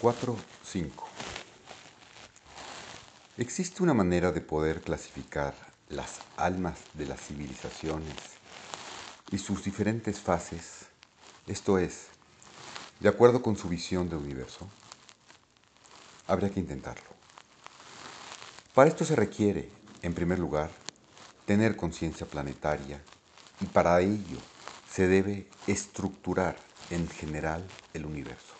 4.5 Existe una manera de poder clasificar las almas de las civilizaciones y sus diferentes fases, esto es, de acuerdo con su visión de universo. Habría que intentarlo. Para esto se requiere, en primer lugar, tener conciencia planetaria y para ello se debe estructurar en general el universo.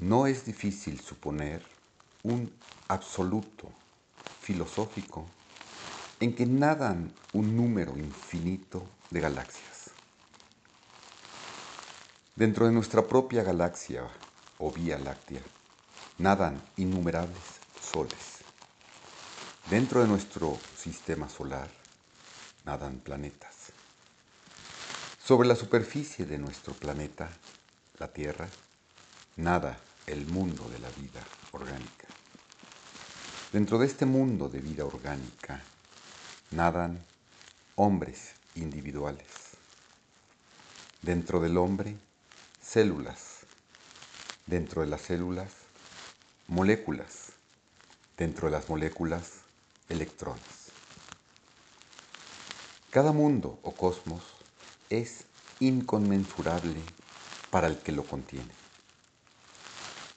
No es difícil suponer un absoluto filosófico en que nadan un número infinito de galaxias. Dentro de nuestra propia galaxia o Vía Láctea nadan innumerables soles. Dentro de nuestro sistema solar nadan planetas. Sobre la superficie de nuestro planeta, la Tierra, nada el mundo de la vida orgánica. Dentro de este mundo de vida orgánica nadan hombres individuales. Dentro del hombre, células. Dentro de las células, moléculas. Dentro de las moléculas, electrones. Cada mundo o cosmos es inconmensurable para el que lo contiene.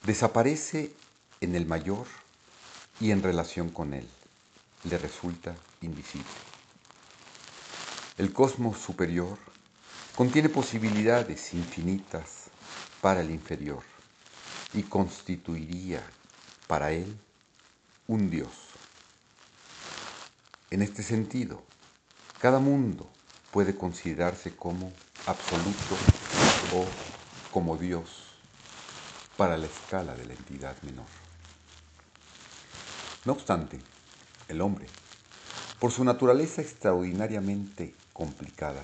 Desaparece en el mayor y en relación con él le resulta invisible. El cosmos superior contiene posibilidades infinitas para el inferior y constituiría para él un Dios. En este sentido, cada mundo puede considerarse como absoluto o como Dios para la escala de la entidad menor. No obstante, el hombre, por su naturaleza extraordinariamente complicada,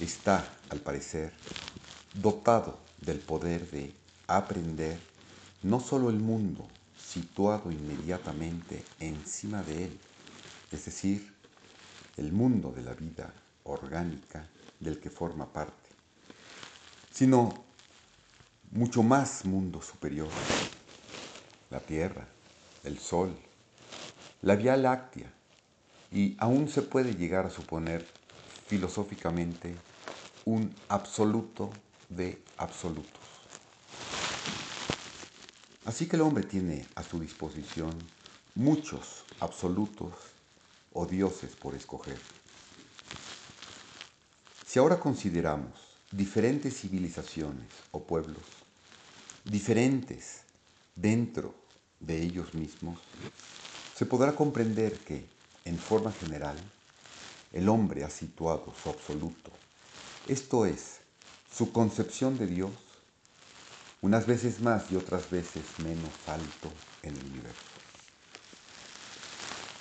está, al parecer, dotado del poder de aprender no solo el mundo situado inmediatamente encima de él, es decir, el mundo de la vida orgánica del que forma parte, sino mucho más mundo superior, la Tierra, el Sol, la Vía Láctea, y aún se puede llegar a suponer filosóficamente un absoluto de absolutos. Así que el hombre tiene a su disposición muchos absolutos o dioses por escoger. Si ahora consideramos diferentes civilizaciones o pueblos, diferentes dentro de ellos mismos, se podrá comprender que, en forma general, el hombre ha situado su absoluto, esto es, su concepción de Dios, unas veces más y otras veces menos alto en el universo.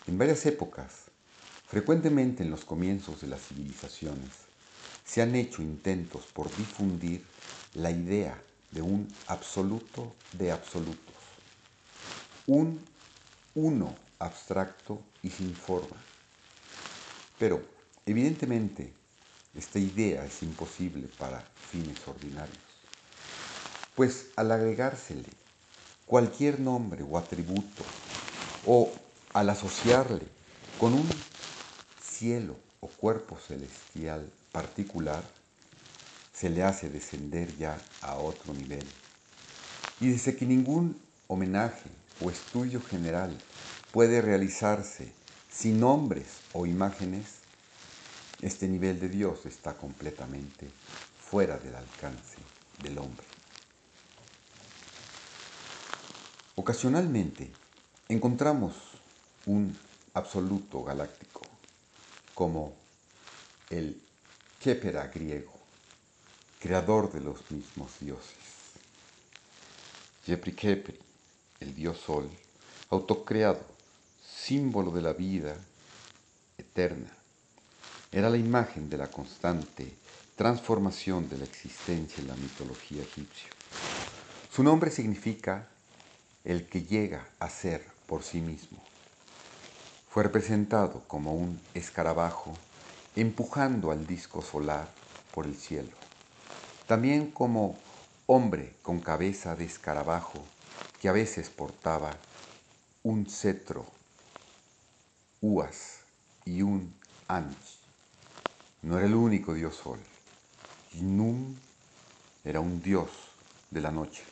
En varias épocas, frecuentemente en los comienzos de las civilizaciones, se han hecho intentos por difundir la idea de un absoluto de absolutos, un uno abstracto y sin forma. Pero, evidentemente, esta idea es imposible para fines ordinarios, pues al agregársele cualquier nombre o atributo, o al asociarle con un cielo o cuerpo celestial particular, se le hace descender ya a otro nivel. Y desde que ningún homenaje o estudio general puede realizarse sin nombres o imágenes, este nivel de Dios está completamente fuera del alcance del hombre. Ocasionalmente encontramos un absoluto galáctico como el Kepera griego, creador de los mismos dioses. Jepri Kepri, el dios sol, autocreado, símbolo de la vida eterna, era la imagen de la constante transformación de la existencia en la mitología egipcia. Su nombre significa el que llega a ser por sí mismo. Fue representado como un escarabajo empujando al disco solar por el cielo, también como hombre con cabeza de escarabajo que a veces portaba un cetro, uas y un anch. No era el único dios sol. Num era un dios de la noche,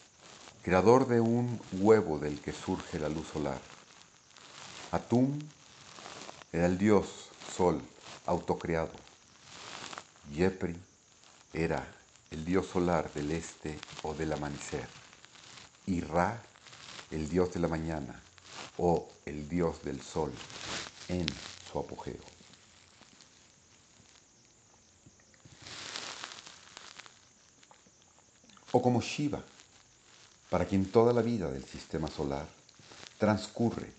creador de un huevo del que surge la luz solar. Atum era el dios sol autocreado. Yepri era el dios solar del este o del amanecer. Y Ra, el dios de la mañana o el dios del sol en su apogeo. o como Shiva, para quien toda la vida del sistema solar transcurre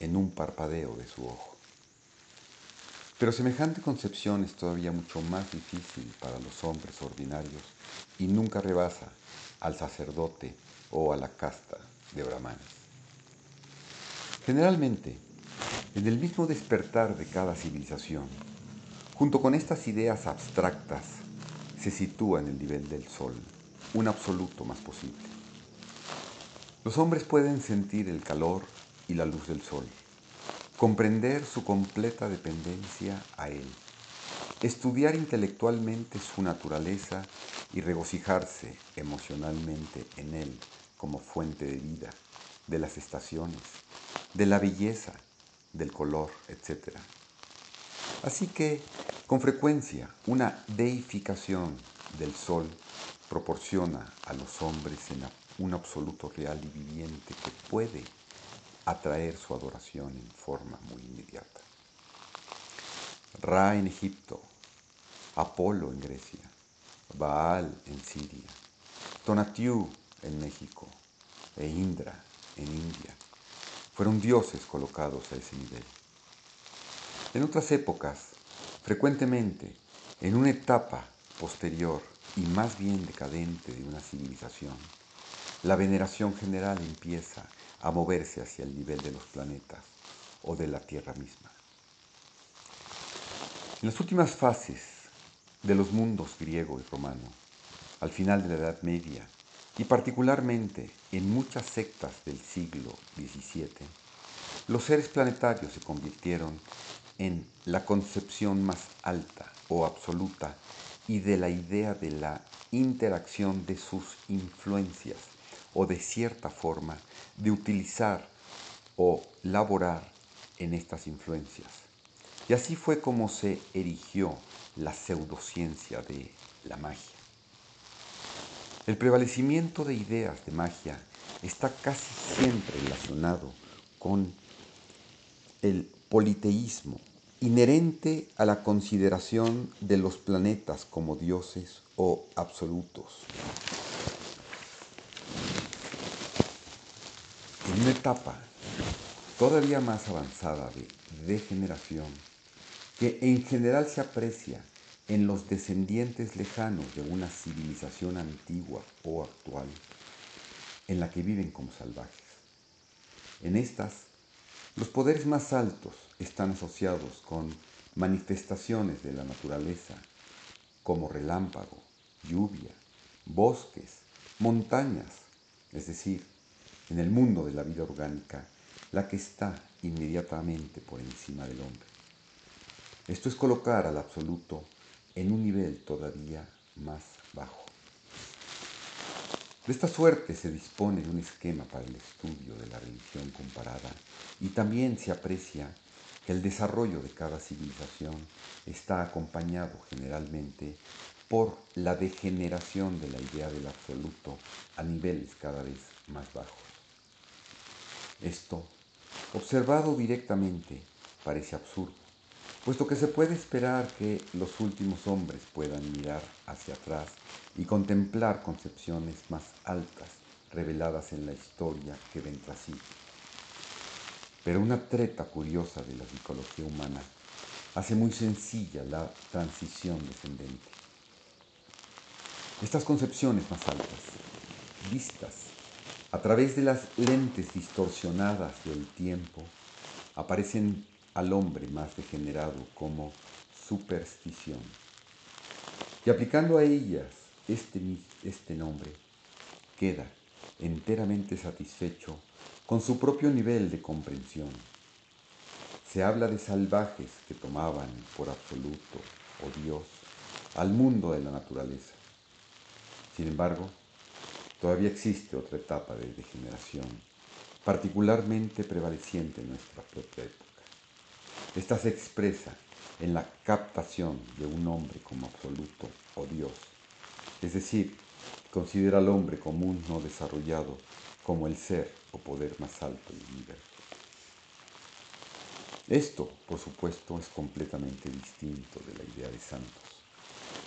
en un parpadeo de su ojo. Pero semejante concepción es todavía mucho más difícil para los hombres ordinarios y nunca rebasa al sacerdote o a la casta de brahmanes. Generalmente, en el mismo despertar de cada civilización, junto con estas ideas abstractas, se sitúa en el nivel del sol un absoluto más posible. Los hombres pueden sentir el calor y la luz del sol, comprender su completa dependencia a él, estudiar intelectualmente su naturaleza y regocijarse emocionalmente en él como fuente de vida, de las estaciones, de la belleza, del color, etc. Así que, con frecuencia, una deificación del sol proporciona a los hombres un absoluto real y viviente que puede atraer su adoración en forma muy inmediata. Ra en Egipto, Apolo en Grecia, Baal en Siria, Tonatiuh en México e Indra en India fueron dioses colocados a ese nivel. En otras épocas, frecuentemente, en una etapa posterior y más bien decadente de una civilización, la veneración general empieza a moverse hacia el nivel de los planetas o de la Tierra misma. En las últimas fases de los mundos griego y romano, al final de la Edad Media, y particularmente en muchas sectas del siglo XVII, los seres planetarios se convirtieron en la concepción más alta o absoluta y de la idea de la interacción de sus influencias o de cierta forma de utilizar o laborar en estas influencias. Y así fue como se erigió la pseudociencia de la magia. El prevalecimiento de ideas de magia está casi siempre relacionado con el politeísmo inherente a la consideración de los planetas como dioses o absolutos. En una etapa todavía más avanzada de degeneración, que en general se aprecia en los descendientes lejanos de una civilización antigua o actual, en la que viven como salvajes. En estas, los poderes más altos están asociados con manifestaciones de la naturaleza como relámpago, lluvia, bosques, montañas, es decir, en el mundo de la vida orgánica, la que está inmediatamente por encima del hombre. Esto es colocar al absoluto en un nivel todavía más bajo. De esta suerte se dispone de un esquema para el estudio de la religión comparada y también se aprecia que el desarrollo de cada civilización está acompañado generalmente por la degeneración de la idea del absoluto a niveles cada vez más bajos. Esto, observado directamente, parece absurdo, puesto que se puede esperar que los últimos hombres puedan mirar hacia atrás y contemplar concepciones más altas reveladas en la historia que ven tras sí pero una treta curiosa de la psicología humana hace muy sencilla la transición descendente. Estas concepciones más altas, vistas a través de las lentes distorsionadas del tiempo, aparecen al hombre más degenerado como superstición. Y aplicando a ellas este, este nombre, queda enteramente satisfecho con su propio nivel de comprensión. Se habla de salvajes que tomaban por absoluto o Dios al mundo de la naturaleza. Sin embargo, todavía existe otra etapa de degeneración, particularmente prevaleciente en nuestra propia época. Esta se expresa en la captación de un hombre como absoluto o Dios, es decir, considera al hombre común no desarrollado como el ser o poder más alto del universo. Esto, por supuesto, es completamente distinto de la idea de santos,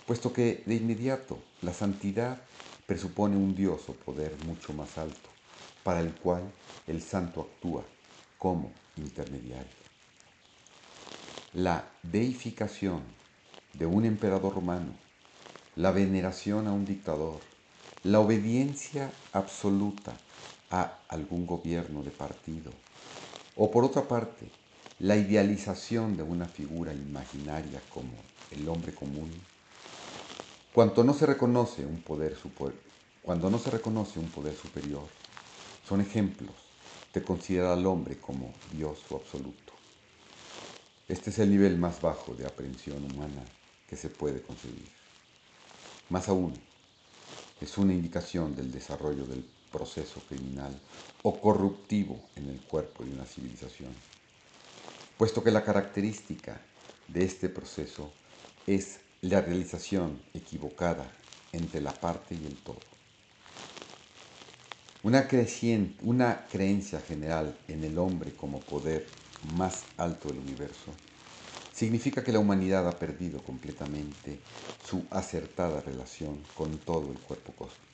puesto que de inmediato la santidad presupone un Dios o poder mucho más alto, para el cual el santo actúa como intermediario. La deificación de un emperador romano, la veneración a un dictador, la obediencia absoluta a algún gobierno de partido, o por otra parte, la idealización de una figura imaginaria como el hombre común, cuando no se reconoce un poder, cuando no se reconoce un poder superior, son ejemplos de considerar al hombre como Dios o absoluto. Este es el nivel más bajo de aprehensión humana que se puede concebir. Más aún, es una indicación del desarrollo del proceso criminal o corruptivo en el cuerpo de una civilización, puesto que la característica de este proceso es la realización equivocada entre la parte y el todo. Una, una creencia general en el hombre como poder más alto del universo significa que la humanidad ha perdido completamente su acertada relación con todo el cuerpo cósmico.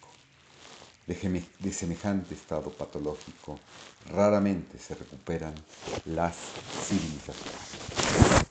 De, semejante estado patológico raramente se recuperan las civilizaciones.